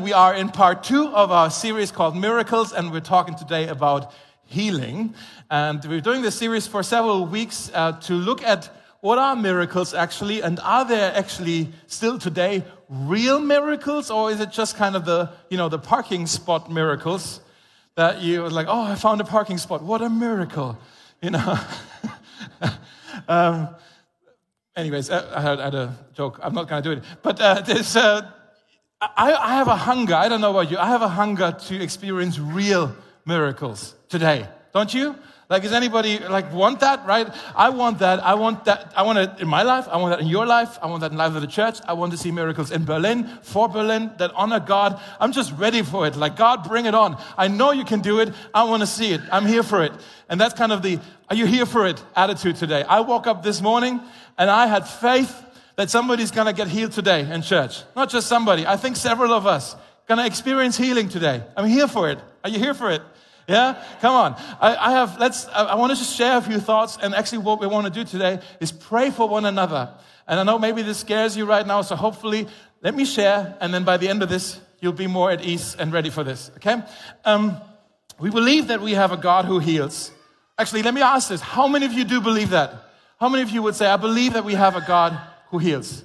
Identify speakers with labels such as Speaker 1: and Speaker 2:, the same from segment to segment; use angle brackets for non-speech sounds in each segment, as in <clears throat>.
Speaker 1: We are in part two of our series called Miracles, and we're talking today about healing. And we're doing this series for several weeks uh, to look at what are miracles actually, and are there actually still today real miracles, or is it just kind of the, you know, the parking spot miracles that you like, oh, I found a parking spot. What a miracle, <laughs> you know? <laughs> um, anyways, uh, I had, I had, a joke. I'm not going to do it. But uh, there's, uh, I, I have a hunger. I don't know about you. I have a hunger to experience real miracles today. Don't you? Like, does anybody like want that? Right? I want that. I want that. I want it in my life. I want that in your life. I want that in life of the church. I want to see miracles in Berlin, for Berlin, that honor God. I'm just ready for it. Like, God, bring it on. I know you can do it. I want to see it. I'm here for it. And that's kind of the, are you here for it attitude today. I woke up this morning and I had faith that somebody's going to get healed today in church. Not just somebody. I think several of us going to experience healing today. I'm here for it. Are you here for it? Yeah? Come on. I, I have, let's, I, I want to just share a few thoughts. And actually, what we want to do today is pray for one another. And I know maybe this scares you right now. So hopefully, let me share. And then by the end of this, you'll be more at ease and ready for this. Okay? Um, we believe that we have a God who heals. Actually, let me ask this. How many of you do believe that? How many of you would say, I believe that we have a God who heals.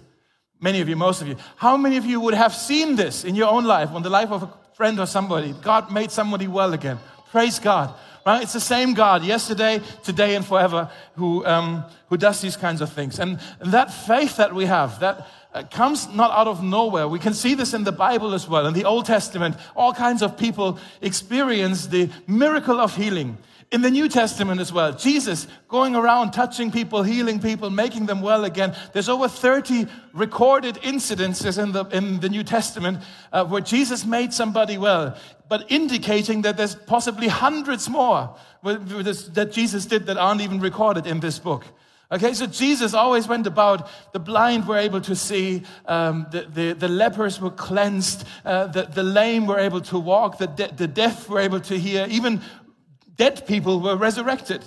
Speaker 1: Many of you, most of you. How many of you would have seen this in your own life, on the life of a friend or somebody? God made somebody well again. Praise God. Right? It's the same God, yesterday, today, and forever, who, um, who does these kinds of things. And, that faith that we have, that uh, comes not out of nowhere. We can see this in the Bible as well. In the Old Testament, all kinds of people experience the miracle of healing. In the New Testament as well, Jesus going around touching people, healing people, making them well again. There's over 30 recorded incidences in the, in the New Testament uh, where Jesus made somebody well, but indicating that there's possibly hundreds more that Jesus did that aren't even recorded in this book. Okay, so Jesus always went about, the blind were able to see, um, the, the, the, lepers were cleansed, uh, the, the lame were able to walk, the, de- the deaf were able to hear, even dead people were resurrected.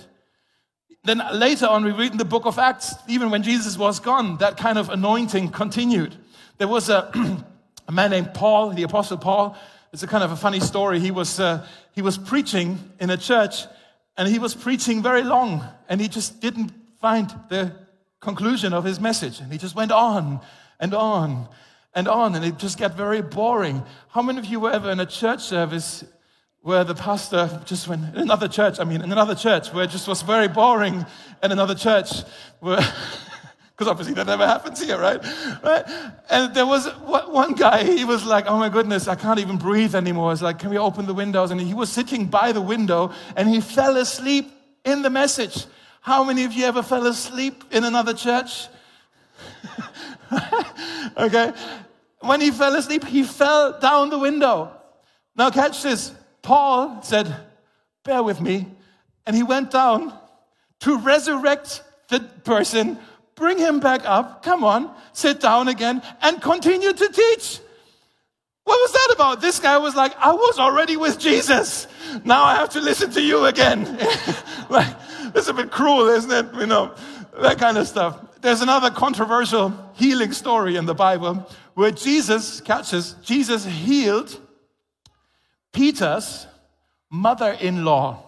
Speaker 1: Then later on, we read in the book of Acts, even when Jesus was gone, that kind of anointing continued. There was a, <clears throat> a man named Paul, the Apostle Paul. It's a kind of a funny story. He was, uh, he was preaching in a church, and he was preaching very long, and he just didn't find the conclusion of his message. And he just went on and on and on, and it just got very boring. How many of you were ever in a church service where the pastor just went in another church, I mean, in another church where it just was very boring, in another church where, <laughs> because obviously that never happens here, right? right? And there was one guy, he was like, oh my goodness, I can't even breathe anymore. It's like, can we open the windows? And he was sitting by the window and he fell asleep in the message. How many of you ever fell asleep in another church? <laughs> okay. When he fell asleep, he fell down the window. Now, catch this. Paul said, Bear with me. And he went down to resurrect the person, bring him back up, come on, sit down again, and continue to teach. What was that about? This guy was like, I was already with Jesus. Now I have to listen to you again. <laughs> like, it's a bit cruel, isn't it? You know, that kind of stuff. There's another controversial healing story in the Bible where Jesus catches, Jesus healed Peter's mother in law.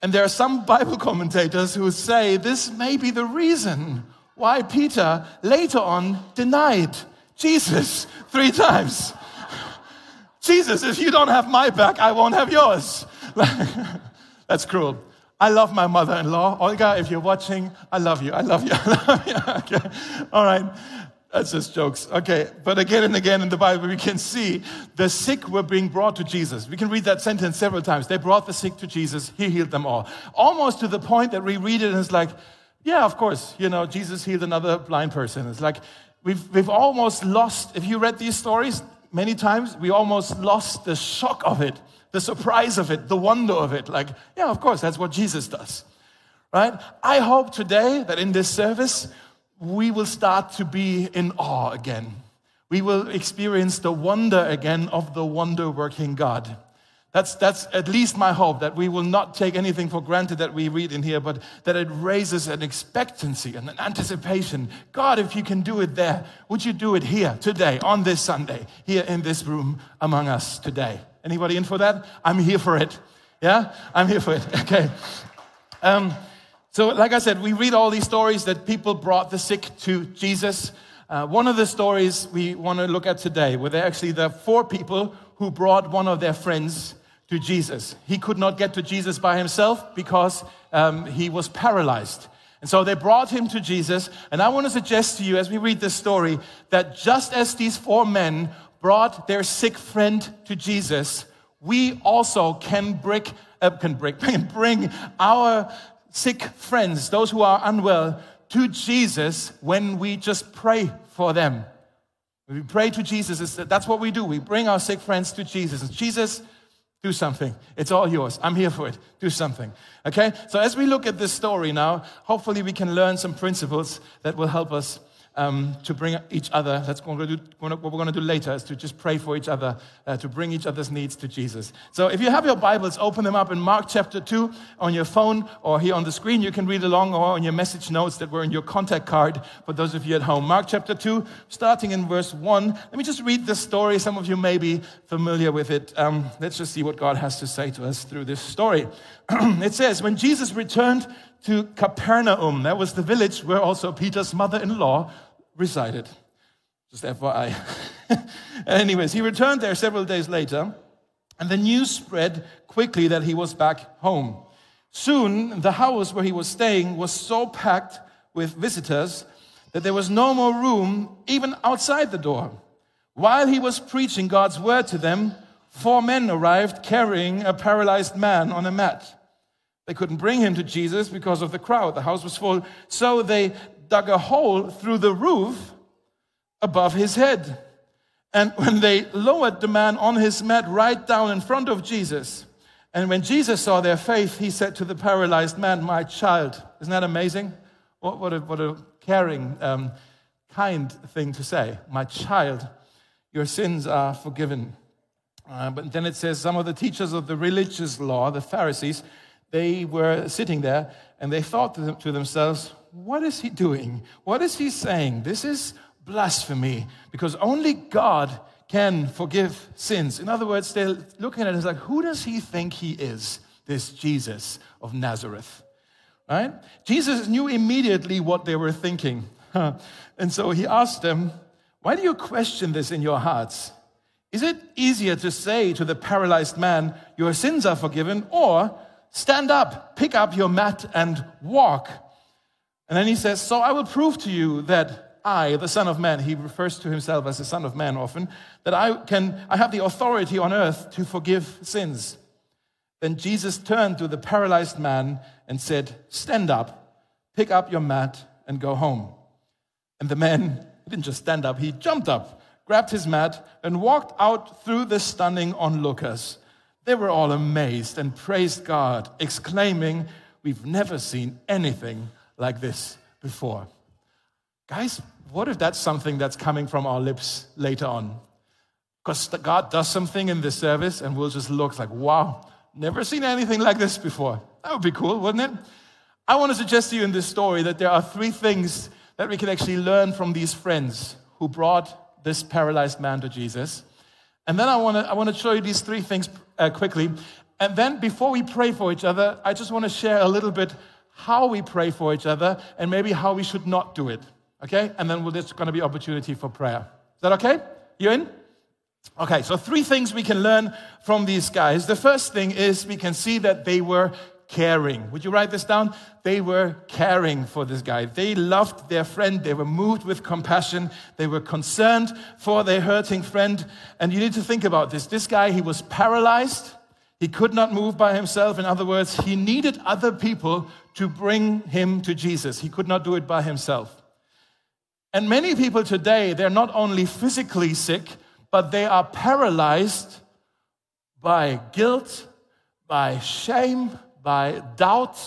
Speaker 1: And there are some <laughs> Bible commentators who say this may be the reason why Peter later on denied Jesus three times. <laughs> Jesus, if you don't have my back, I won't have yours. <laughs> That's cruel. I love my mother in law. Olga, if you're watching, I love you. I love you. I love you. okay. All right. That's just jokes. Okay, but again and again in the Bible, we can see the sick were being brought to Jesus. We can read that sentence several times. They brought the sick to Jesus, he healed them all. Almost to the point that we read it and it's like, yeah, of course, you know, Jesus healed another blind person. It's like we've, we've almost lost, if you read these stories many times, we almost lost the shock of it, the surprise of it, the wonder of it. Like, yeah, of course, that's what Jesus does. Right? I hope today that in this service, we will start to be in awe again. We will experience the wonder again of the wonder working God. That's, that's at least my hope that we will not take anything for granted that we read in here, but that it raises an expectancy and an anticipation. God, if you can do it there, would you do it here today, on this Sunday, here in this room among us today? Anybody in for that? I'm here for it. Yeah? I'm here for it. <laughs> Okay. Um, so, like I said, we read all these stories that people brought the sick to Jesus. Uh, one of the stories we want to look at today were there actually the four people who brought one of their friends to Jesus. He could not get to Jesus by himself because um, he was paralyzed. And so they brought him to Jesus. And I want to suggest to you as we read this story that just as these four men brought their sick friend to Jesus, we also can, brick, uh, can, brick, <laughs> can bring our sick friends, those who are unwell, to Jesus when we just pray for them. we pray to Jesus, that's what we do. We bring our sick friends to Jesus. And Jesus, do something. It's all yours. I'm here for it. Do something. Okay? So, as we look at this story now, hopefully we can learn some principles that will help us um, to bring each other. That's what we're, going to do later is to just pray for each other, uh, to bring each other's needs to Jesus. So if you have your Bibles, open them up in Mark chapter 2 on your phone or here on the screen. You can read along or on your message notes that were in your contact card for those of you at home. Mark chapter 2, starting in verse 1. Let me just read this story. Some of you may be familiar with it. Um, let's just see what God has to say to us through this story. <clears throat> it says, When Jesus returned to Capernaum. That was the village where also Peter's mother in law resided. Just FYI. <laughs> Anyways, he returned there several days later, and the news spread quickly that he was back home. Soon, the house where he was staying was so packed with visitors that there was no more room even outside the door. While he was preaching God's word to them, four men arrived carrying a paralyzed man on a mat. They couldn't bring him to Jesus because of the crowd. The house was full. So they dug a hole through the roof above his head. And <laughs> when they lowered the man on his mat right down in front of Jesus, and when Jesus saw their faith, he said to the paralyzed man, My child. Isn't that amazing? What, what, a, what a caring, um, kind thing to say. My child, your sins are forgiven. Uh, but then it says, Some of the teachers of the religious law, the Pharisees, they were sitting there and they thought to, them, to themselves, What is he doing? What is he saying? This is blasphemy because only God can forgive sins. In other words, they're looking at it like, Who does he think he is, this Jesus of Nazareth? Right? Jesus knew immediately what they were thinking. and so he asked them, Why do you question this in your hearts? Is it easier to say to the paralyzed man, Your sins are forgiven, or Stand up, pick up your mat, and walk. And then he says, So I will prove to you that I, the Son of Man, he refers to himself as the Son of Man often, that I can I have the authority on earth to forgive sins. Then Jesus turned to the paralyzed man and said, Stand up, pick up your mat, and go home. And the man didn't just stand up, he jumped up, grabbed his mat, and walked out through the stunning onlookers. They were all amazed and praised God, exclaiming, We've never seen anything like this before. Guys, what if that's something that's coming from our lips later on? Because God does something in this service and we'll just look like, wow, never seen anything like this before. That would be cool, wouldn't it? I want to suggest to you in this story that there are three things that we can actually learn from these friends who brought this paralyzed man to Jesus. And then I want to I want to show you these three things uh, quickly. And then before we pray for each other, I just want to share a little bit how we pray for each other and maybe how we should not do it. Okay? And then there's going to be opportunity for prayer. Is that okay? You in? Okay, so three things we can learn from these guys. The first thing is we can see that they were caring. Would you write this down? They were caring for this guy. They loved their friend. They were moved with compassion. They were concerned for their hurting friend. And you need to think about this. This guy, he was paralyzed. He could not move by himself. In other words, he needed other people to bring him to Jesus. He could not do it by himself. And many people today, they're not only physically sick, but they are paralyzed by guilt, by shame, by doubt,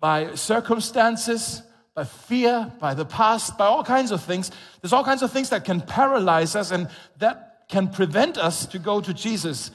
Speaker 1: by circumstances, by fear, by the past, by all kinds of things. There's all kinds of things that can paralyze us and that can prevent us to go to Jesus.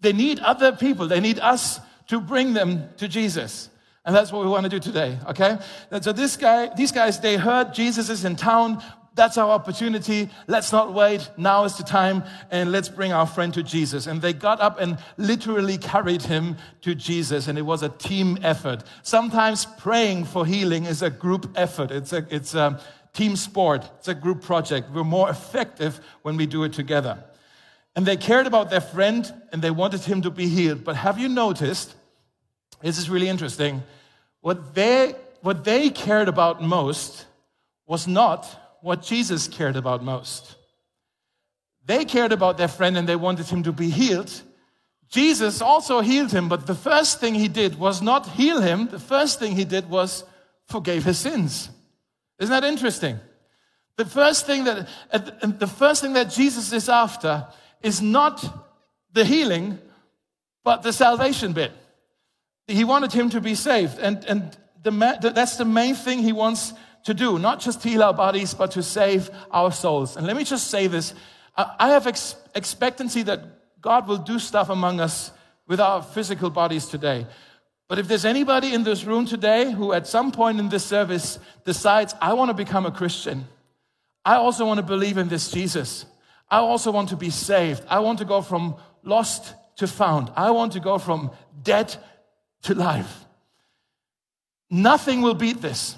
Speaker 1: They need other people. They need us to bring them to Jesus. And that's what we want to do today, okay? And so this guy, these guys, they heard Jesus is in town. That's our opportunity. Let's not wait. Now is the time. And let's bring our friend to Jesus. And they got up and literally carried him to Jesus. And it was a team effort. Sometimes praying for healing is a group effort. It's a, it's a team sport. It's a group project. We're more effective when we do it together. And they cared about their friend and they wanted him to be healed. But have you noticed? This is really interesting. What they, what they cared about most was not what Jesus cared about most. They cared about their friend and they wanted him to be healed. Jesus also healed him, but the first thing he did was not heal him. The first thing he did was forgave his sins. Isn't that interesting? The first thing that, uh, the first thing that Jesus is after is not the healing, but the salvation bit. He wanted him to be saved. And, and the, that's the main thing he wants to do, not just heal our bodies, but to save our souls. And let me just say this I have ex- expectancy that God will do stuff among us with our physical bodies today. But if there's anybody in this room today who at some point in this service decides, I want to become a Christian, I also want to believe in this Jesus, I also want to be saved, I want to go from lost to found, I want to go from dead to life. Nothing will beat this.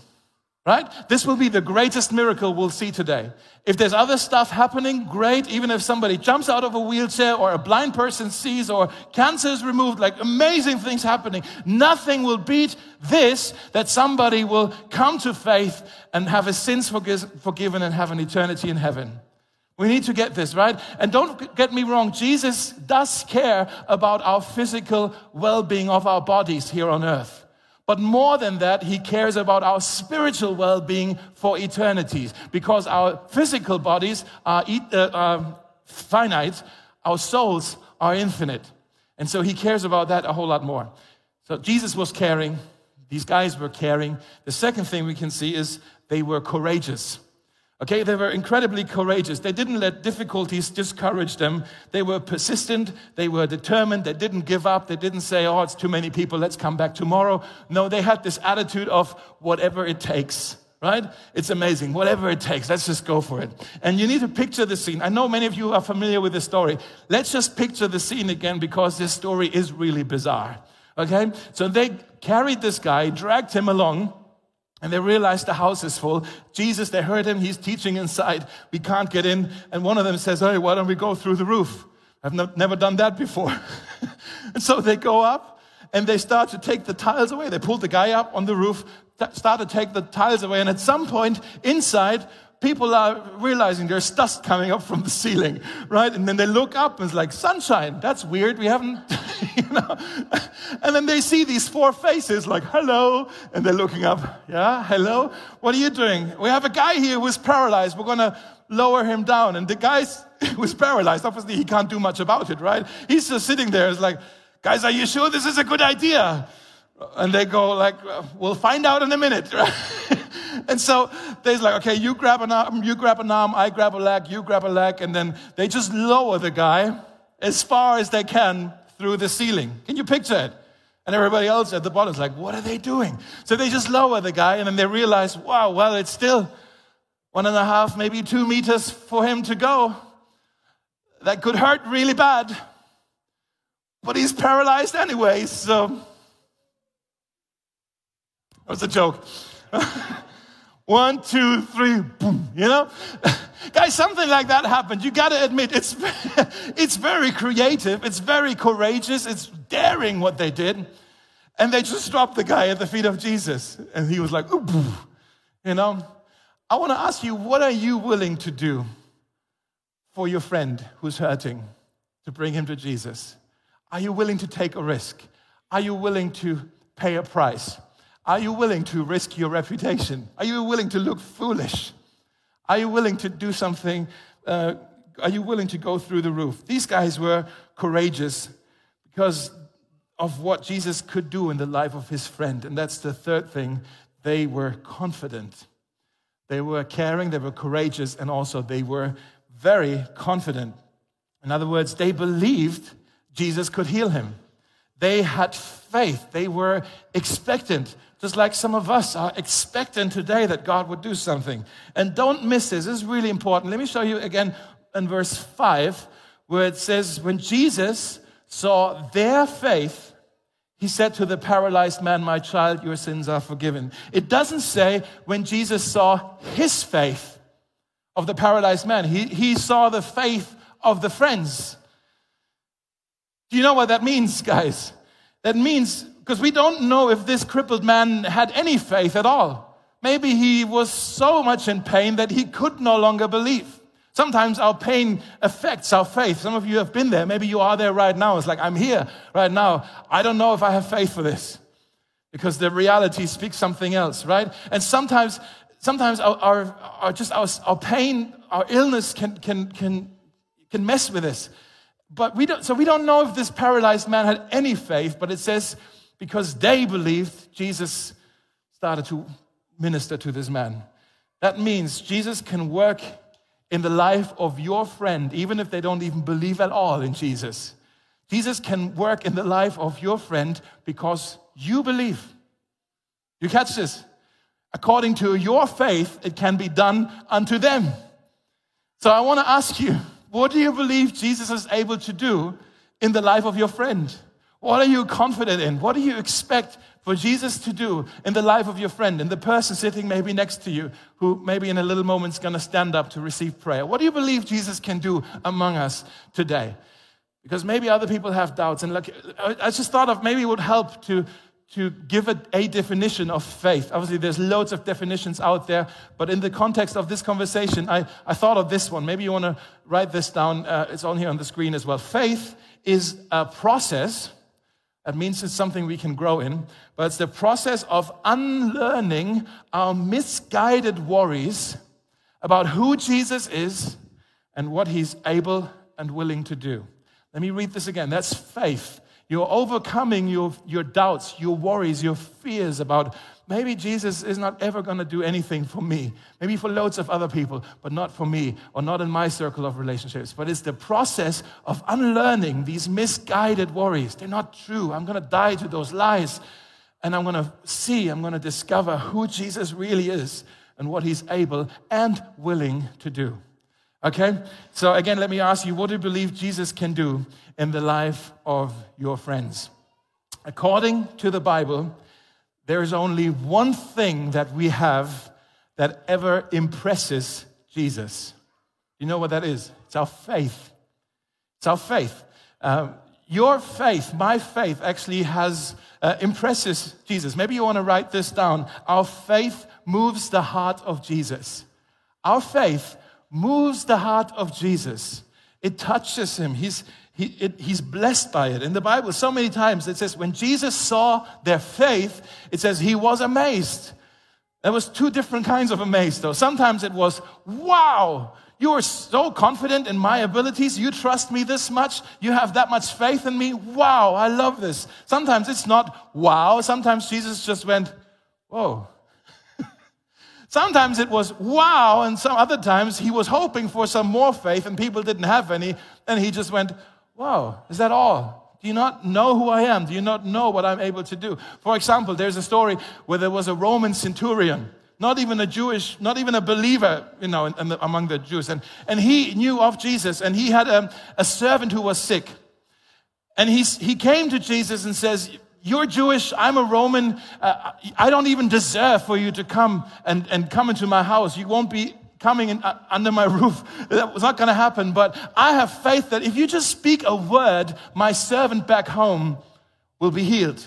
Speaker 1: Right? This will be the greatest miracle we'll see today. If there's other stuff happening, great. Even if somebody jumps out of a wheelchair or a blind person sees or cancer is removed, like amazing things happening. Nothing will beat this that somebody will come to faith and have his sins forgiven and have an eternity in heaven. We need to get this, right? And don't get me wrong, Jesus does care about our physical well being of our bodies here on earth. But more than that, he cares about our spiritual well being for eternities because our physical bodies are, uh, are finite, our souls are infinite. And so he cares about that a whole lot more. So Jesus was caring, these guys were caring. The second thing we can see is they were courageous. Okay, they were incredibly courageous. They didn't let difficulties discourage them. They were persistent. They were determined. They didn't give up. They didn't say, oh, it's too many people. Let's come back tomorrow. No, they had this attitude of whatever it takes, right? It's amazing. Whatever it takes. Let's just go for it. And you need to picture the scene. I know many of you are familiar with the story. Let's just picture the scene again because this story is really bizarre. Okay? So they carried this guy, dragged him along and they realize the house is full. Jesus, they heard him, he's teaching inside. We can't get in. And one of them says, Hey, why don't we go through the roof? I've never done that before. <laughs> and so they go up and they start to take the tiles away. They pull the guy up on the roof, start to take the tiles away. And at some point inside, people are realizing there's dust coming up from the ceiling, right? And then they look up and it's like, sunshine, that's weird. We haven't, <laughs> you know. And then they see these four faces like, hello. And they're looking up, yeah, hello. What are you doing? We have a guy here who's paralyzed. We're going to lower him down. And the guy <laughs> who's paralyzed, obviously he can't do much about it, right? He's just sitting there. It's like, guys, are you sure this is a good idea? And they go like, we'll find out in a minute, <laughs> right? And so they're like, okay, you grab an arm, you grab an arm, I grab a leg, you grab a leg, and then they just lower the guy as far as they can through the ceiling. Can you picture it? And everybody else at the bottom is like, what are they doing? So they just lower the guy, and then they realize, wow, well, it's still one and a half, maybe two meters for him to go. That could hurt really bad. But he's paralyzed anyway, so. That was a joke. <laughs> One, two, three, boom, you know? <laughs> Guys, something like that happened. You gotta admit, it's, <laughs> it's very creative, it's very courageous, it's daring what they did. And they just dropped the guy at the feet of Jesus. And he was like, Ooh, you know? I wanna ask you, what are you willing to do for your friend who's hurting to bring him to Jesus? Are you willing to take a risk? Are you willing to pay a price? Are you willing to risk your reputation? Are you willing to look foolish? Are you willing to do something? Uh, are you willing to go through the roof? These guys were courageous because of what Jesus could do in the life of his friend. And that's the third thing. They were confident. They were caring, they were courageous, and also they were very confident. In other words, they believed Jesus could heal him. They had faith. They were expectant, just like some of us are expecting today that God would do something. And don't miss this. This is really important. Let me show you again in verse 5, where it says, When Jesus saw their faith, he said to the paralyzed man, My child, your sins are forgiven. It doesn't say when Jesus saw his faith of the paralyzed man, he, he saw the faith of the friends. Do you know what that means, guys? That means, because we don't know if this crippled man had any faith at all. Maybe he was so much in pain that he could no longer believe. Sometimes our pain affects our faith. Some of you have been there. Maybe you are there right now. It's like, I'm here right now. I don't know if I have faith for this because the reality speaks something else, right? And sometimes, sometimes our, our, our just our, our pain, our illness can, can, can, can mess with us. But we don't, so we don't know if this paralyzed man had any faith, but it says because they believed, Jesus started to minister to this man. That means Jesus can work in the life of your friend, even if they don't even believe at all in Jesus. Jesus can work in the life of your friend because you believe. You catch this? According to your faith, it can be done unto them. So I want to ask you, what do you believe Jesus is able to do in the life of your friend? What are you confident in? What do you expect for Jesus to do in the life of your friend and the person sitting maybe next to you who maybe in a little moment is going to stand up to receive prayer? What do you believe Jesus can do among us today? Because maybe other people have doubts. And look, I just thought of maybe it would help to, to give a, a definition of faith. Obviously, there's loads of definitions out there, but in the context of this conversation, I, I thought of this one. Maybe you want to write this down. Uh, it's on here on the screen as well. Faith is a process that means it's something we can grow in, but it's the process of unlearning our misguided worries about who Jesus is and what he's able and willing to do. Let me read this again. That's faith. You're overcoming your, your doubts, your worries, your fears about maybe Jesus is not ever going to do anything for me. Maybe for loads of other people, but not for me or not in my circle of relationships. But it's the process of unlearning these misguided worries. They're not true. I'm going to die to those lies. And I'm going to see, I'm going to discover who Jesus really is and what he's able and willing to do. Okay? So, again, let me ask you what do you believe Jesus can do in the life of your friends? According to the Bible, there is only one thing that we have that ever impresses Jesus. You know what that is? It's our faith. It's our faith. Uh, your faith, my faith, actually has uh, impresses Jesus. Maybe you want to write this down. Our faith moves the heart of Jesus. Our faith moves the heart of Jesus. It touches him. He's, he, it, he's blessed by it. In the Bible, so many times it says, when Jesus saw their faith, it says he was amazed. There was two different kinds of amazed, though. Sometimes it was, wow, you are so confident in my abilities. You trust me this much. You have that much faith in me. Wow, I love this. Sometimes it's not wow. Sometimes Jesus just went, whoa, <laughs> Sometimes it was wow, and some other times he was hoping for some more faith and people didn't have any, and he just went, wow, is that all? Do you not know who I am? Do you not know what I'm able to do? For example, there's a story where there was a Roman centurion, not even a Jewish, not even a believer, you know, in, in the, among the Jews. And, and he knew of Jesus, and he had a, a servant who was sick. And he's, he came to Jesus and says, you're Jewish, I'm a Roman. Uh, I don't even deserve for you to come and, and come into my house. You won't be coming in, uh, under my <laughs> roof. That was not going to happen. But I have faith that if you just speak a word, my servant back home will be healed.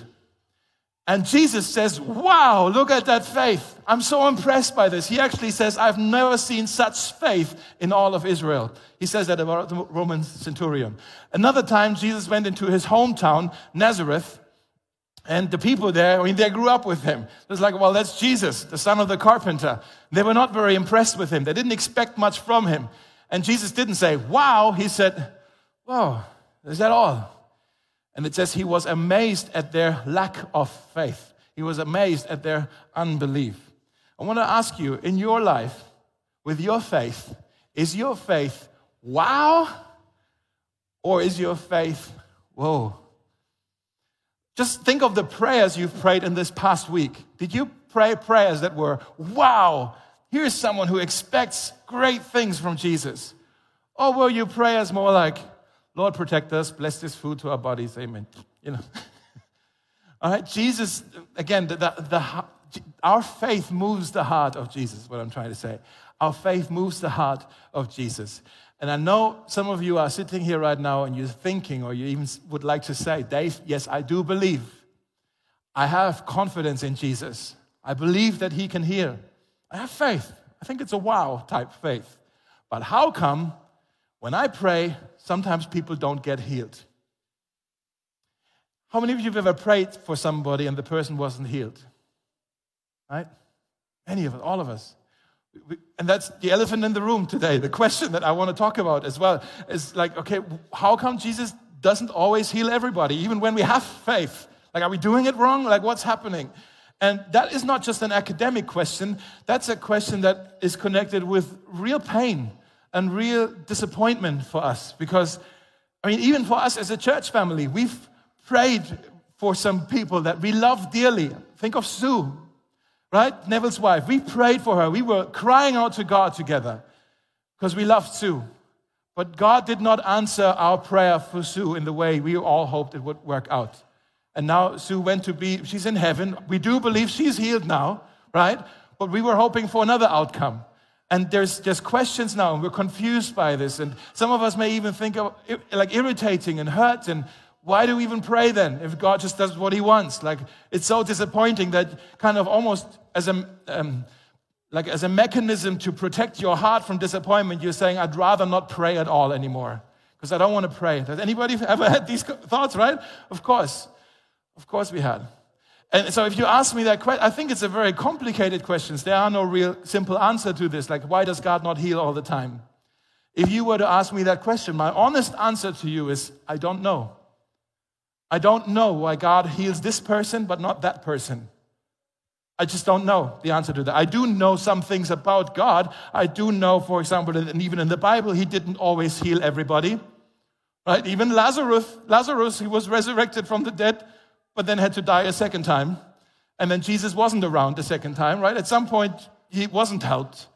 Speaker 1: And Jesus says, Wow, look at that faith. I'm so impressed by this. He actually says, I've never seen such faith in all of Israel. He says that about the Roman centurion. Another time, Jesus went into his hometown, Nazareth, and the people there, I mean, they grew up with him. It's like, well, that's Jesus, the son of the carpenter. They were not very impressed with him. They didn't expect much from him. And Jesus didn't say, wow. He said, wow, is that all? And it says he was amazed at their lack of faith. He was amazed at their unbelief. I want to ask you, in your life, with your faith, is your faith wow? Or is your faith Whoa. Just think of the prayers you've prayed in this past week. Did you pray prayers that were, wow, here's someone who expects great things from Jesus? Or were your prayers more like, Lord, protect us, bless this food to our bodies, amen? You know. <laughs> All right, Jesus, again, the, the, the, our faith moves the heart of Jesus, what I'm trying to say. Our faith moves the heart of Jesus. And I know some of you are sitting here right now and you're thinking, or you even would like to say, Dave, yes, I do believe. I have confidence in Jesus. I believe that he can heal. I have faith. I think it's a wow type faith. But how come when I pray, sometimes people don't get healed? How many of you have ever prayed for somebody and the person wasn't healed? Right? Any of us, all of us. And that's the elephant in the room today. The question that I want to talk about as well is like, okay, how come Jesus doesn't always heal everybody, even when we have faith? Like, are we doing it wrong? Like, what's happening? And that is not just an academic question, that's a question that is connected with real pain and real disappointment for us. Because, I mean, even for us as a church family, we've prayed for some people that we love dearly. Think of Sue, right? Neville's wife. We prayed for her. We were crying out to God together because we loved Sue. But God did not answer our prayer for Sue in the way we all hoped it would work out. And now Sue went to be, she's in heaven. We do believe she's healed now, right? But we were hoping for another outcome. And there's just questions now, and we're confused by this. And some of us may even think of like irritating and hurt and why do we even pray then if God just does what He wants? Like it's so disappointing that kind of almost as a um, like as a mechanism to protect your heart from disappointment, you're saying, "I'd rather not pray at all anymore because I don't want to pray." Has anybody <laughs> ever had these <laughs> thoughts? Right? Of course, of course we had. And so, if you ask me that question, I think it's a very complicated question. There are no real simple answer to this. Like, why does God not heal all the time? If you were to ask me that question, my honest answer to you is, I don't know. I don't know why God heals this person, but not that person. I just don't know the answer to that. I do know some things about God. I do know, for example, that even in the Bible, He didn't always heal everybody. Right? Even Lazarus, Lazarus, he was resurrected from the dead, but then had to die a second time. And then Jesus wasn't around the second time, right? At some point, he wasn't helped.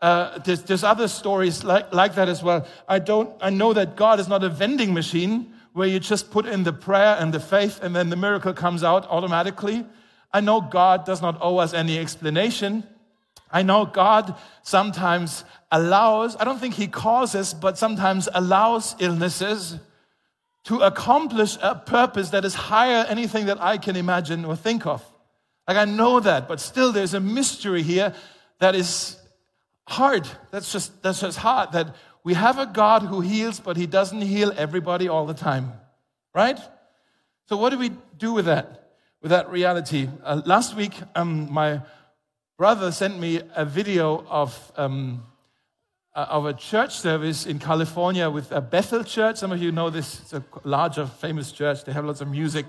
Speaker 1: Uh, there's, there's, other stories like, like that as well. I don't. I know that God is not a vending machine where you just put in the prayer and the faith and then the miracle comes out automatically. I know God does not owe us any explanation. I know God sometimes allows, I don't think He causes, but sometimes allows illnesses to accomplish a purpose that is higher anything that I can imagine or think of. Like I know that, but still there's a mystery here that is hard. That's just that's just hard that we have a God who heals, but he doesn't heal everybody all the time, right? So, what do we do with that, with that reality? Uh, last week, um, my brother sent me a video of, um, uh, of a church service in California with a Bethel church. Some of you know this, it's a larger, famous church. They have lots of music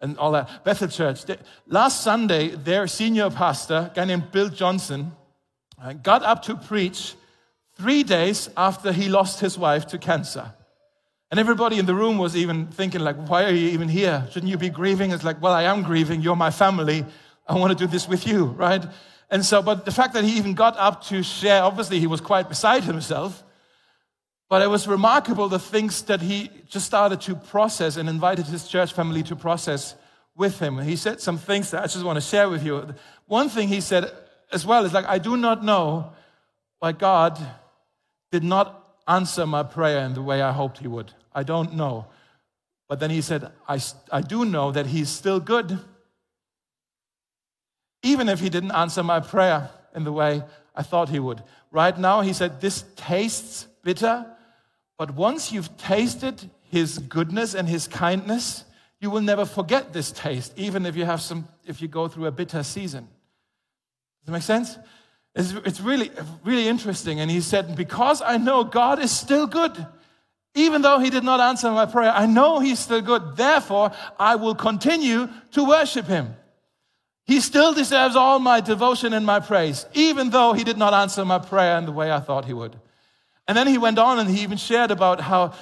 Speaker 1: and all that. Bethel Church. They, last Sunday, their senior pastor, a guy named Bill Johnson, uh, got up to preach three days after he lost his wife to cancer. And everybody in the room was even thinking, like, why are you even here? Shouldn't you be grieving? It's like, well, I am grieving. You're my family. I want to do this with you, right? And so, but the fact that he even got up to share, obviously he was quite beside himself. But it was remarkable the things that he just started to process and invited his church family to process with him. He said some things that I just want to share with you. One thing he said as well is like, I do not know why God did not answer my prayer in the way I hoped he would. I don't know. But then he said, I, I do know that he's still good. Even if he didn't answer my prayer in the way I thought he would. Right now, he said, This tastes bitter, but once you've tasted his goodness and his kindness, you will never forget this taste, even if you have some, if you go through a bitter season. Does that make sense? It's, it's really, really interesting. And he said, Because I know God is still good, even though he did not answer my prayer, I know he's still good. Therefore, I will continue to worship him. He still deserves all my devotion and my praise, even though he did not answer my prayer in the way I thought he would. And then he went on and he even shared about how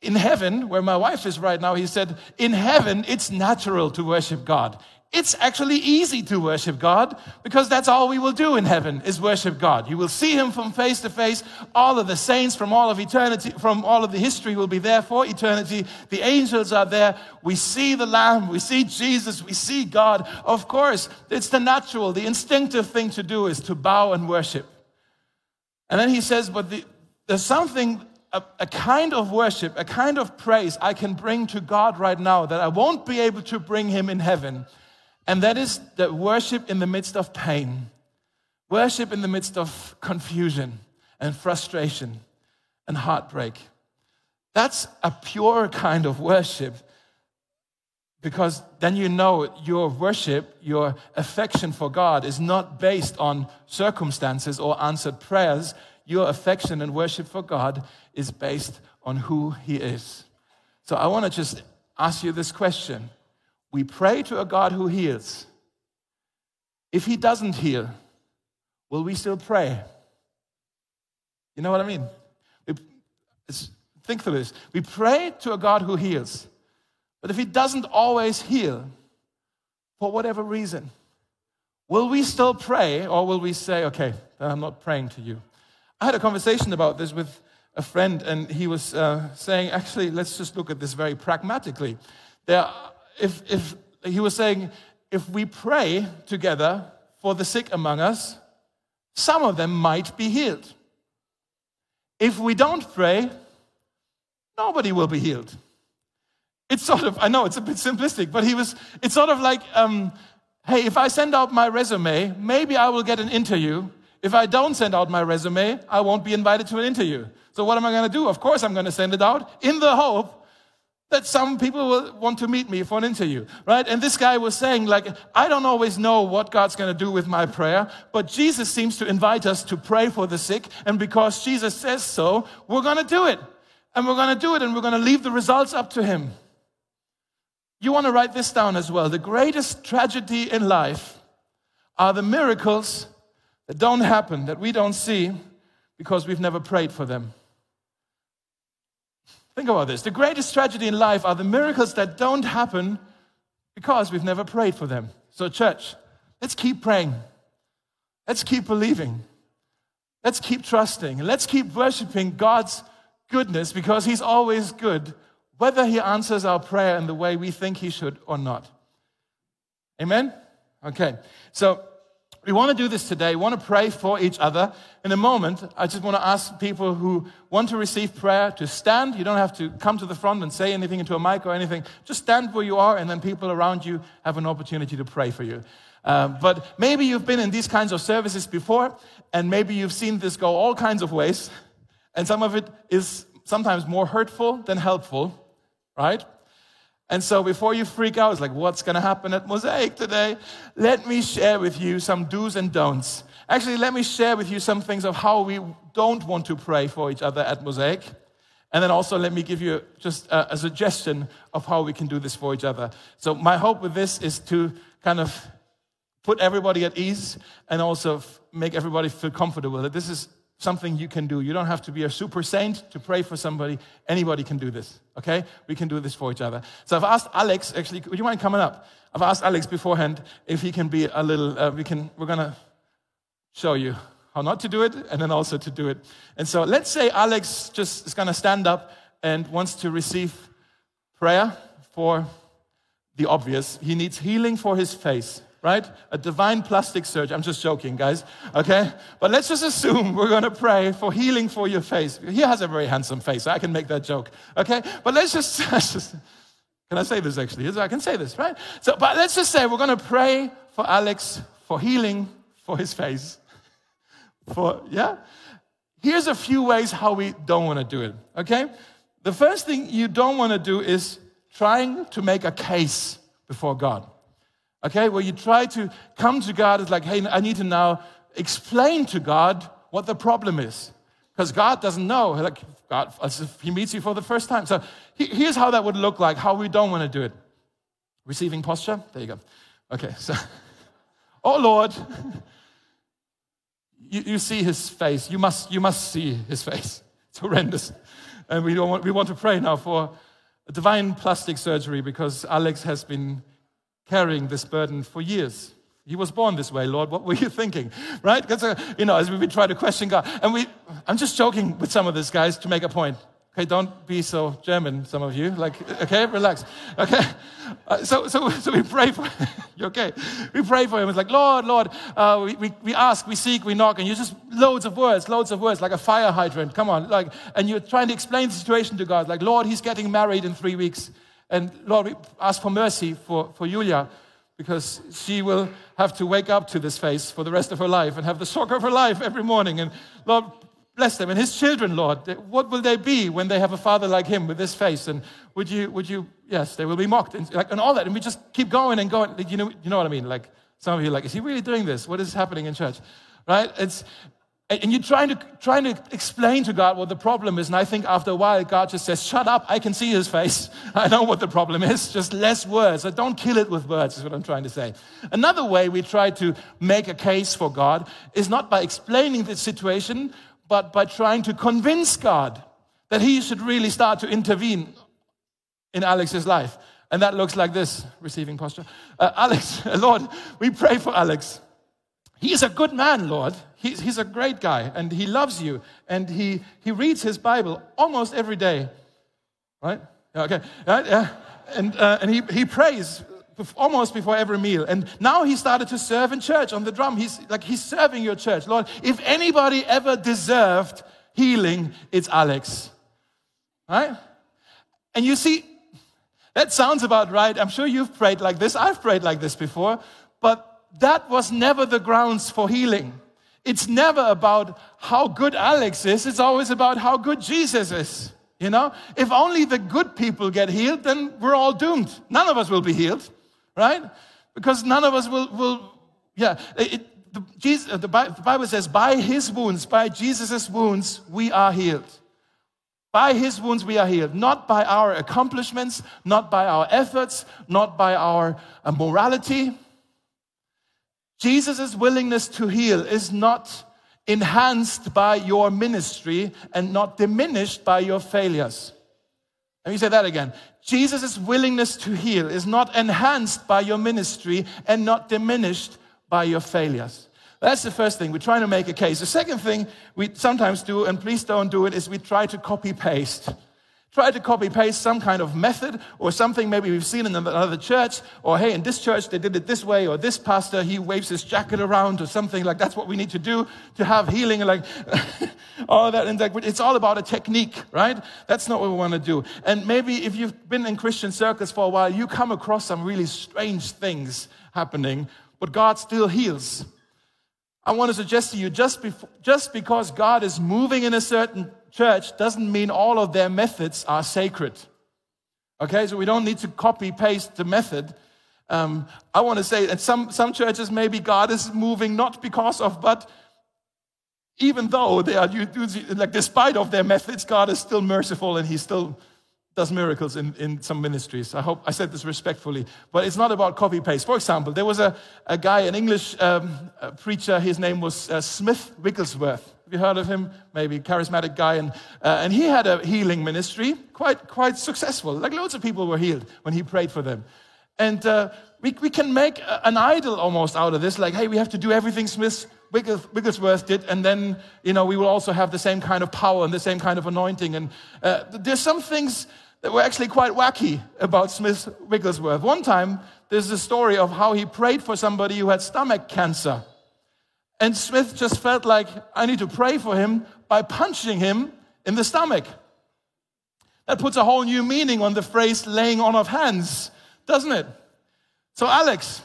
Speaker 1: in heaven, where my wife is right now, he said, in heaven, it's natural to worship God. It's actually easy to worship God because that's all we will do in heaven is worship God. You will see him from face to face. All of the saints from all of eternity, from all of the history will be there for eternity. The angels are there. We see the Lamb. We see Jesus. We see God. Of course, it's the natural, the instinctive thing to do is to bow and worship. And then he says, but the, there's something a, a, kind of worship, a kind of praise I can bring to God right now that I won't be able to bring Him in heaven. And that is that worship in the midst of pain, worship in the midst of confusion and frustration and heartbreak. That's a pure kind of worship because then you know your worship, your affection for God is not based on circumstances or answered prayers. Your affection and worship for God is based on who He is. So I want to just ask you this question we pray to a God who heals. If he doesn't heal, will we still pray? You know what I mean? think through this. We pray to a God who heals. But if he doesn't always heal, for whatever reason, will we still pray or will we say, okay, I'm not praying to you? I had a conversation about this with a friend, and he was uh, saying, actually, let's just look at this very pragmatically. There if, if he was saying, if we pray together for the sick among us, some of them might be healed. If we don't pray, nobody will be healed. It's sort of, I know it's a bit simplistic, but he was, it's sort of like, um, hey, if I send out my resume, maybe I will get an interview. If I don't send out my resume, I won't be invited to an interview. So what am I going to do? Of course, I'm going to send it out in the hope that some people will want to meet me for an interview, right? And this guy was saying, like, I don't always know what God's going to do with my prayer, but Jesus seems to invite us to pray for the sick. And because Jesus says so, we're going to do it. And we're going to do it and we're going to leave the results up to Him. You want to write this down as well. The greatest tragedy in life are the miracles that don't happen, that we don't see because we've never prayed for them. Think about this. The greatest tragedy in life are the miracles that don't happen because we've never prayed for them. So, church, let's keep praying. Let's keep believing. Let's keep trusting. Let's keep worshiping God's goodness because He's always good, whether He answers our prayer in the way we think He should or not. Amen? Okay. So, we want to do this today. We want to pray for each other. In a moment, I just want to ask people who want to receive prayer to stand. You don't have to come to the front and say anything into a mic or anything. Just stand where you are, and then people around you have an opportunity to pray for you. Uh, but maybe you've been in these kinds of services before, and maybe you've seen this go all kinds of ways, and some of it is sometimes more hurtful than helpful, right? And so before you freak out, it's like, what's going to happen at Mosaic today? Let me share with you some do's and don'ts. Actually, let me share with you some things of how we don't want to pray for each other at Mosaic. And then also let me give you just a, a suggestion of how we can do this for each other. So my hope with this is to kind of put everybody at ease and also make everybody feel comfortable that this is something you can do. You don't have to be a super saint to pray for somebody. Anybody can do this, okay? We can do this for each other. So I've asked Alex, actually, would you mind coming up? I've asked Alex beforehand if he can be a little, uh, we can, we're gonna show you how not to do it and then also to do it. And so let's say Alex just is gonna stand up and wants to receive prayer for the obvious. He needs healing for his face right? A divine plastic surgery. I'm just joking, guys, okay? But let's just assume we're gonna pray for healing for your face. He has a very handsome face, so I can make that joke, okay? But let's just, <laughs> let's just can I say this actually? I can say this, right? So, but let's just say we're gonna pray for Alex for healing for his face. For, yeah? Here's a few ways how we don't wanna do it, okay? The first thing you don't wanna do is trying to make a case before God. Okay, where you try to come to God as like, hey, I need to now explain to God what the problem is. Because God doesn't know. Like God, as if He meets you for the first time. So here's how that would look like, how we don't want to do it. Receiving posture. There you go. Okay, so, <laughs> oh Lord, <laughs> you, you see his face. You must, you must see his face. <laughs> It's horrendous. And we, don't want, we want to pray now for divine plastic surgery because Alex has been carrying this burden for years. He was born this way, Lord. What were you thinking? Right? Because, uh, you know, as we try to question God. And we, I'm just joking with some of these guys to make a point. Okay, don't be so German, some of you. Like, okay, relax. Okay, uh, so, so, so we pray for <laughs> you. Okay, we pray for him. It's like, Lord, Lord, uh, we, we, we ask, we seek, we knock, and you just loads of words, loads of words, like a fire hydrant. Come on, like, and you're trying to explain the situation to God. Like, Lord, he's getting married in three weeks, and Lord, we ask for mercy for for Julia, because she will have to wake up to this face for the rest of her life and have the shock of her life every morning. And Lord, bless them and his children, Lord. What will they be when they have a father like him with this face? And would you, would you, yes, they will be mocked and, like, and all that. And we just keep going and going. You know, you know what I mean? Like some of you, like, is he really doing this? What is happening in church? Right? It's, and you're trying to, trying to explain to God what the problem is. And I think after a while, God just says, shut up. I can see his face. <laughs> I know what the problem is. Just less words. So don't kill it with words is what I'm trying to say. Another way we try to make a case for God is not by explaining the situation, but by trying to convince God that he should really start to intervene in Alex's life. And that looks like this receiving posture. Uh, Alex, <laughs> Lord, we pray for Alex. He is a good man, Lord. He's, he's a great guy and he loves you and he, he reads his Bible almost every day. Right? Okay. Right? And, uh, and he, he prays almost before every meal. And now he started to serve in church on the drum. He's like, he's serving your church. Lord, if anybody ever deserved healing, it's Alex. Right? And you see, that sounds about right. I'm sure you've prayed like this. I've prayed like this before. But that was never the grounds for healing. It's never about how good Alex is. It's always about how good Jesus is. You know, if only the good people get healed, then we're all doomed. None of us will be healed right? Because none of us will, will yeah. It, the, Jesus, the, Bible says, by his wounds, by Jesus' wounds, we are healed. By his wounds, we are healed. Not by our accomplishments, not by our efforts, not by our uh, morality. Jesus' willingness to heal is not enhanced by your ministry and not diminished by your failures. Let me say that again. Jesus' willingness to heal is not enhanced by your ministry and not diminished by your failures. That's the first thing. We're trying to make a case. The second thing we sometimes do, and please don't do it, is we try to copy paste try to copy paste some kind of method or something maybe we've seen in another church, or hey, in this church they did it this way, or this pastor he waves his jacket around, or something like that's what we need to do to have healing, like <laughs> all that. And like, it's all about a technique, right? That's not what we want to do. And maybe if you've been in Christian circles for a while, you come across some really strange things happening, but God still heals. I want to suggest to you just, just because God is moving in a certain church doesn't mean all of their methods are sacred. Okay, so we don't need to copy paste the method. Um, I want to say that some, some churches, maybe God is moving not because of, but even though they are, like, despite of their methods, God is still merciful and He's still does miracles in, in some ministries. I hope I said this respectfully, but it's not about copy paste. For example, there was a, a guy, an English um, preacher, his name was uh, Smith Wigglesworth. Have you heard of him? Maybe charismatic guy, and uh, and he had a healing ministry, quite quite successful. Like loads of people were healed when he prayed for them, and uh, we we can make an idol almost out of this. Like, hey, we have to do everything Smith Wigglesworth did, and then you know we will also have the same kind of power and the same kind of anointing. And uh, there's some things that were actually quite wacky about Smith Wigglesworth. One time, there's a story of how he prayed for somebody who had stomach cancer. And Smith just felt like, I need to pray for him by punching him in the stomach. That puts a whole new meaning on the phrase laying on of hands, doesn't it? So, Alex,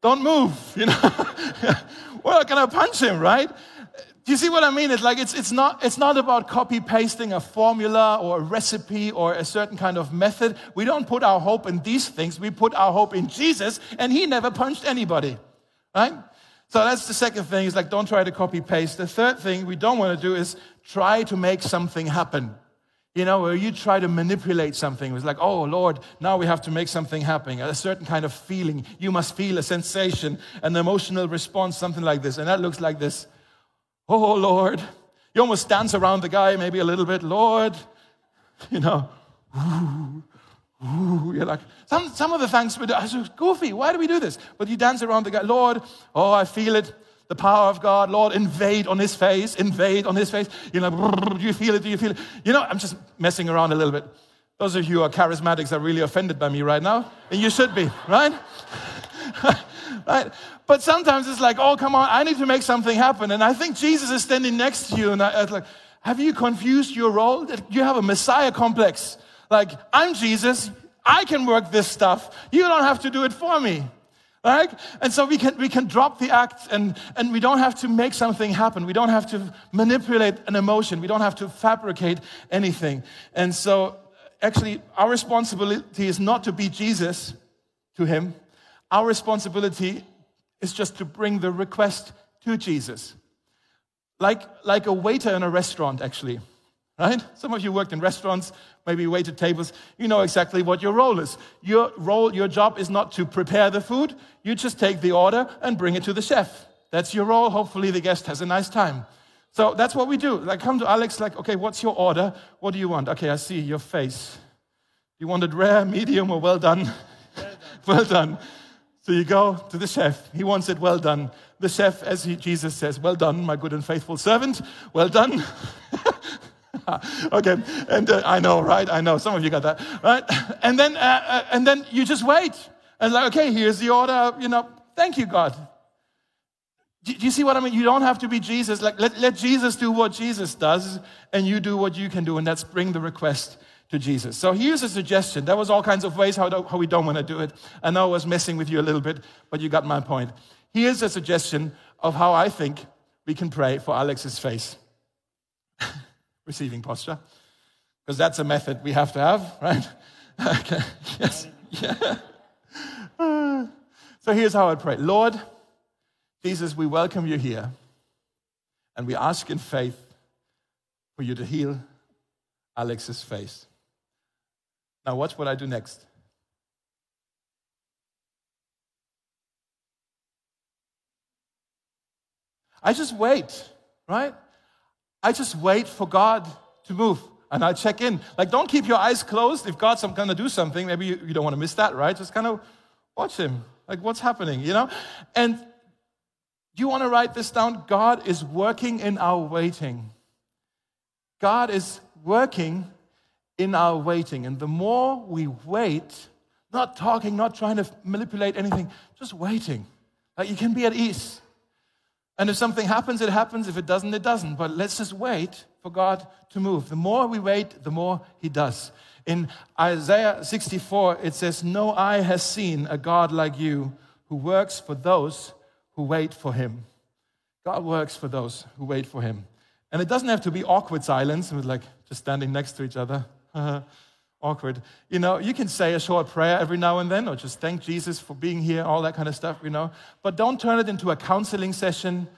Speaker 1: don't move, you know. <laughs> well, can I punch him, right? You see what I mean? It's like it's, it's, not, it's not about copy pasting a formula or a recipe or a certain kind of method. We don't put our hope in these things. We put our hope in Jesus, and he never punched anybody. Right? So that's the second thing is like don't try to copy paste. The third thing we don't want to do is try to make something happen. You know, where you try to manipulate something. It's like, oh Lord, now we have to make something happen. A certain kind of feeling. You must feel a sensation, an emotional response, something like this. And that looks like this. Oh Lord, You almost dance around the guy maybe a little bit, Lord, <laughs> you know. Ooh, you're like, some, some of the thanks we do, are so goofy. Why do we do this? But you dance around the guy, Lord, oh, I feel it the power of God. Lord, invade on his face, invade on his face. You know, do you feel it? Do you feel it? You know, I'm just messing around a little bit. Those of you who are charismatics are really offended by me right now, and you should be, right? <laughs> right? But sometimes it's like, oh, come on, I need to make something happen. And I think Jesus is standing next to you, and I, I like, have you confused your role? You have a Messiah complex. Like, I'm Jesus, I can work this stuff. You don't have to do it for me. Right? And so we can, we can drop the act and, and we don't have to make something happen. We don't have to manipulate an emotion. We don't have to fabricate anything. And so, actually, our responsibility is not to be Jesus to Him. Our responsibility is just to bring the request to Jesus. Like, like a waiter in a restaurant, actually right? Some of you worked in restaurants, maybe waited tables. You know exactly what your role is. Your role, your job is not to prepare the food. You just take the order and bring it to the chef. That's your role. Hopefully the guest has a nice time. So that's what we do. Like come to Alex, like, okay, what's your order? What do you want? Okay, I see your face. You want it rare, <laughs> medium, or well done? <laughs> Well done. well done. So you go to the chef. He wants it well done. The chef, as he, Jesus says, well done, my good and faithful servant. Well done. <laughs> okay, and uh, I know, right? I know some of you got that, right? And then, uh, uh, and then you just wait, and like, okay, here's the order. You know, thank you, God. Do, do you see what I mean? You don't have to be Jesus. Like, let, let Jesus do what Jesus does, and you do what you can do, and that's bring the request to Jesus. So here's a suggestion. There was all kinds of ways how, how we don't want to do it. I know I was messing with you a little bit, but you got my point. Here's a suggestion of how I think we can pray for Alex's face <laughs> receiving posture, because that's a method we have to have, right? <laughs> okay, yes, yeah. <laughs> so here's how I pray Lord, Jesus, we welcome you here, and we ask in faith for you to heal Alex's face. Now, watch what I do next. I just wait, right? I just wait for God to move and I check in. Like, don't keep your eyes closed. If God's going to do something, maybe you, you don't want to miss that, right? Just kind of watch Him. Like, what's happening, you know? And you want to write this down? God is working in our waiting. God is working in our waiting. And the more we wait, not talking, not trying to manipulate anything, just waiting. Like, you can be at ease. And if something happens, it happens. If it doesn't, it doesn't. But let's just wait for God to move. The more we wait, the more He does. In Isaiah 64, it says, No eye has seen a God like you who works for those who wait for Him. God works for those who wait for Him. And it doesn't have to be awkward silence with like just standing next to each other. <laughs> awkward. You know, you can say a short prayer every now and then or just thank Jesus for being here, all that kind of stuff, you know. But don't turn it into a counseling session.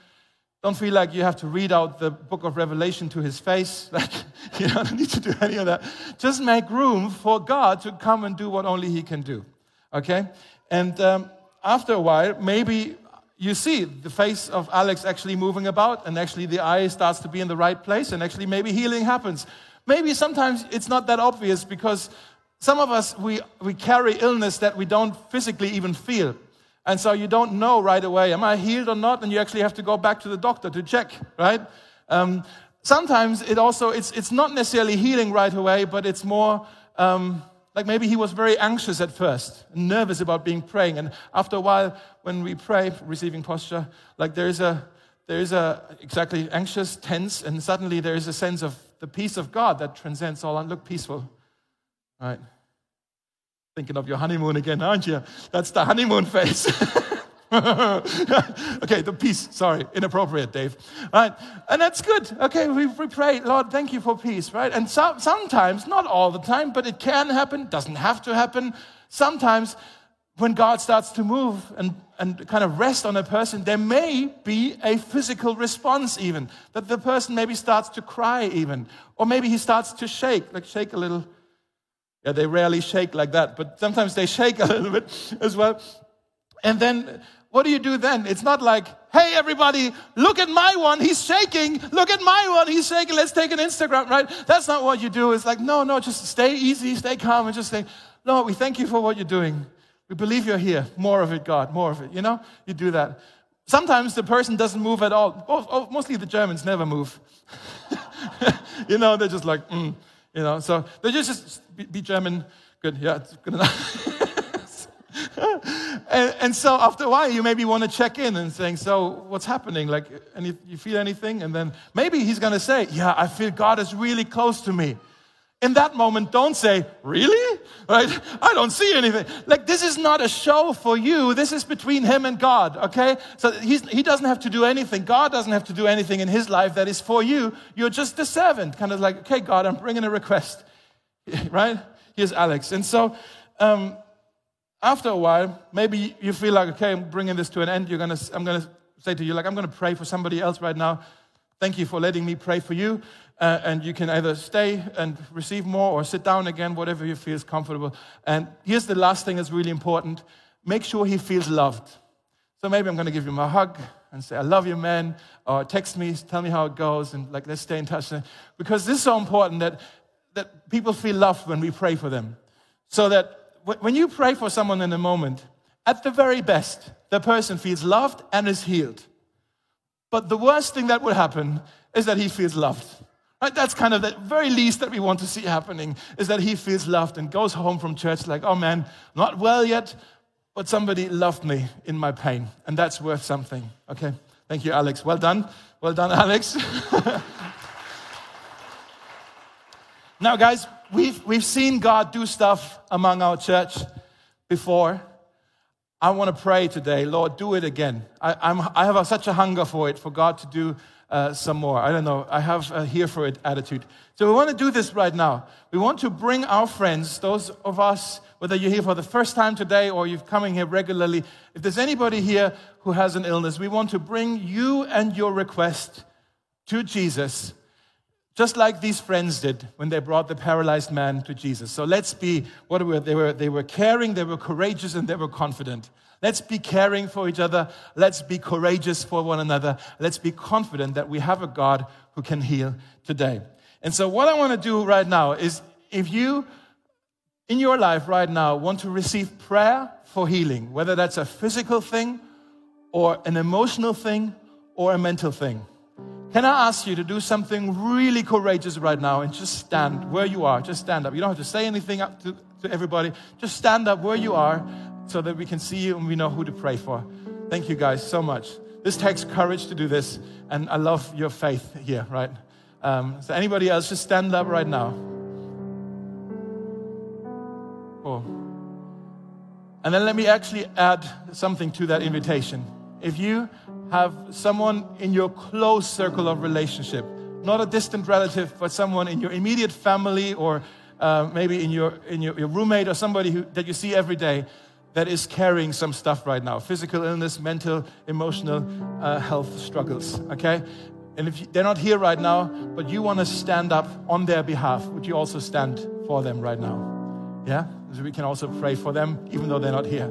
Speaker 1: Don't feel like you have to read out the book of Revelation to his face. <laughs> Like, you don't <laughs> need to do any of that. Just make room for God to come and do what only he can do. Okay? And um, after a while, maybe you see the face of Alex actually moving about, and actually the eye starts to be in the right place, and actually maybe healing happens. Maybe sometimes it's not that obvious because some of us, we, we carry illness that we don't physically even feel. And so you don't know right away, am I healed or not? And you actually have to go back to the doctor to check, right? Um, sometimes it also, it's, it's not necessarily healing right away, but it's more um, like maybe he was very anxious at first, nervous about being praying. And after a while, when we pray, receiving posture, like there is a, there is a exactly anxious, tense, and suddenly there is a sense of the peace of God that transcends all and look peaceful. Right? Thinking of your honeymoon again, aren't you? That's the honeymoon phase. <laughs> okay, the peace. Sorry, inappropriate, Dave. Right, and that's good. Okay, we, we pray, Lord, thank you for peace. Right, and so, sometimes, not all the time, but it can happen. Doesn't have to happen. Sometimes when God starts to move and, and kind of rest on a person, there may be a physical response, even that the person maybe starts to cry, even, or maybe he starts to shake, like shake a little. Yeah, they rarely shake like that, but sometimes they shake a <laughs> little bit as well. And then what do you do then? It's not like, hey, everybody, look at my one, he's shaking. Look at my one, he's shaking. Let's take an Instagram, right? That's not what you do. It's like, no, no, just stay easy, stay calm, and just say, Lord, we thank you for what you're doing. We believe you're here. More of it, God, more of it. You know, you do that. Sometimes the person doesn't move at all. Mostly the Germans never move. <laughs> you know, they're just like, mm, you know, so they just, just be, be German. Good, yeah, it's good enough. <laughs> and, and, so after a while, you maybe want to check in and saying, so what's happening? Like, any, you feel anything? And then maybe he's going to say, yeah, I feel God is really close to me. In that moment, don't say, really? Right? I don't see anything. Like, this is not a show for you. This is between him and God, okay? So he doesn't have to do anything. God doesn't have to do anything in his life that is for you. You're just the servant. Kind of like, okay, God, I'm bringing a request, <laughs> right? Here's Alex. And so, um, after a while, maybe you feel like, okay, I'm bringing this to an end. You're gonna, I'm going to say to you, like, I'm going to pray for somebody else right now. Thank you for letting me pray for you. Uh, and you can either stay and receive more or sit down again, whatever you feel is comfortable. And here's the last thing that's really important make sure he feels loved. So maybe I'm going to give him a hug and say, I love you, man, or text me, tell me how it goes, and like, let's stay in touch. Because this is so important that, that people feel loved when we pray for them. So that when you pray for someone in a moment, at the very best, the person feels loved and is healed. But the worst thing that would happen is that he feels loved. Right? That's kind of the very least that we want to see happening is that he feels loved and goes home from church like, oh man, not well yet, but somebody loved me in my pain. And that's worth something. Okay? Thank you, Alex. Well done. Well done, Alex. <laughs> now, guys, we've, we've seen God do stuff among our church before. I want to pray today, Lord, do it again. I, I'm, I have such a hunger for it, for God to do uh, some more. I don't know. I have a here for it attitude. So we want to do this right now. We want to bring our friends, those of us, whether you're here for the first time today or you're coming here regularly, if there's anybody here who has an illness, we want to bring you and your request to Jesus just like these friends did when they brought the paralyzed man to Jesus. So let's be what were they were they were caring, they were courageous, and they were confident. Let's be caring for each other. Let's be courageous for one another. Let's be confident that we have a God who can heal today. And so, what I want to do right now is if you in your life right now want to receive prayer for healing, whether that's a physical thing or an emotional thing or a mental thing, can I ask you to do something really courageous right now and just stand where you are? Just stand up. You don't have to say anything up to, to everybody. Just stand up where you are so that we can see you and we know who to pray for. Thank you guys so much. This takes courage to do this, and I love your faith here, right? Um, so, anybody else, just stand up right now. Cool. And then let me actually add something to that invitation. If you have someone in your close circle of relationship, not a distant relative, but someone in your immediate family or uh, maybe in, your, in your, your roommate or somebody who, that you see every day that is carrying some stuff right now physical illness, mental, emotional uh, health struggles, okay? And if you, they're not here right now, but you want to stand up on their behalf, would you also stand for them right now? Yeah? So we can also pray for them, even though they're not here.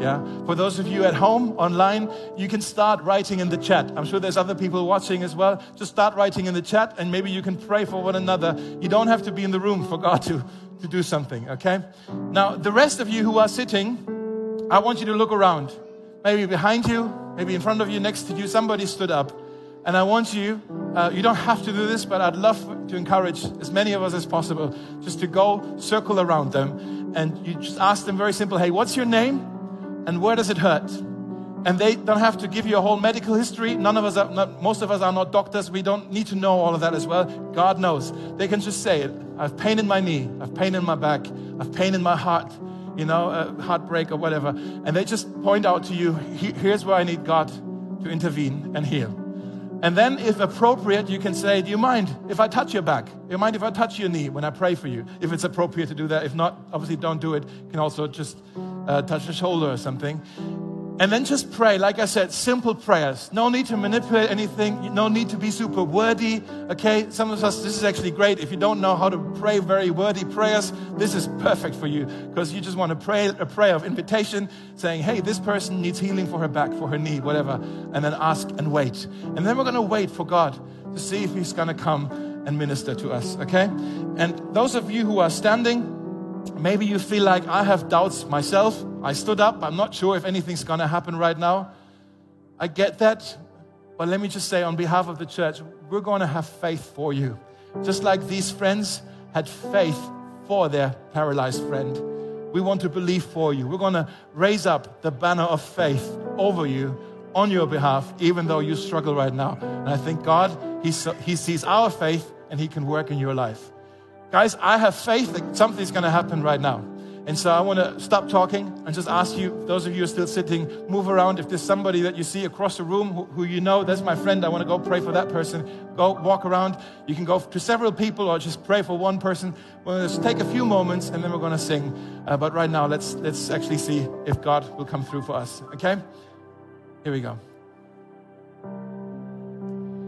Speaker 1: Yeah. For those of you at home, online, you can start writing in the chat. I'm sure there's other people watching as well. Just start writing in the chat and maybe you can pray for one another. You don't have to be in the room for God to, to do something, okay? Now, the rest of you who are sitting, I want you to look around. Maybe behind you, maybe in front of you, next to you, somebody stood up. And I want you, uh, you don't have to do this, but I'd love to encourage as many of us as possible just to go circle around them and you just ask them very simple, hey, what's your name? and where does it hurt? And they don't have to give you a whole medical history. None of us are, not, most of us are not doctors. We don't need to know all of that as well. God knows. They can just say it. I have pain in my knee. I have pain in my back. I have pain in my heart, you know, a heartbreak or whatever. And they just point out to you, here's where I need God to intervene and heal. And then, if appropriate, you can say, Do you mind if I touch your back? Do you mind if I touch your knee when I pray for you? If it's appropriate to do that. If not, obviously don't do it. You can also just uh, touch the shoulder or something. And then just pray, like I said, simple prayers. No need to manipulate anything. No need to be super wordy. Okay, some of us, this is actually great. If you don't know how to pray very wordy prayers, this is perfect for you because you just want to pray a prayer of invitation saying, hey, this person needs healing for her back, for her knee, whatever. And then ask and wait. And then we're going to wait for God to see if He's going to come and minister to us. Okay? And those of you who are standing, Maybe you feel like I have doubts myself. I stood up. I'm not sure if anything's going to happen right now. I get that. But let me just say, on behalf of the church, we're going to have faith for you. Just like these friends had faith for their paralyzed friend. We want to believe for you. We're going to raise up the banner of faith over you on your behalf, even though you struggle right now. And I think God, He, he sees our faith and He can work in your life. Guys, I have faith that something's going to happen right now. And so I want to stop talking and just ask you, those of you who are still sitting, move around. If there's somebody that you see across the room who, who, you know, that's my friend, I want to go pray for that person. Go walk around. You can go to several people or just pray for one person. We'll just take a few moments and then we're going to sing. Uh, but right now, let's, let's actually see if God will come through for us. Okay? Here we go.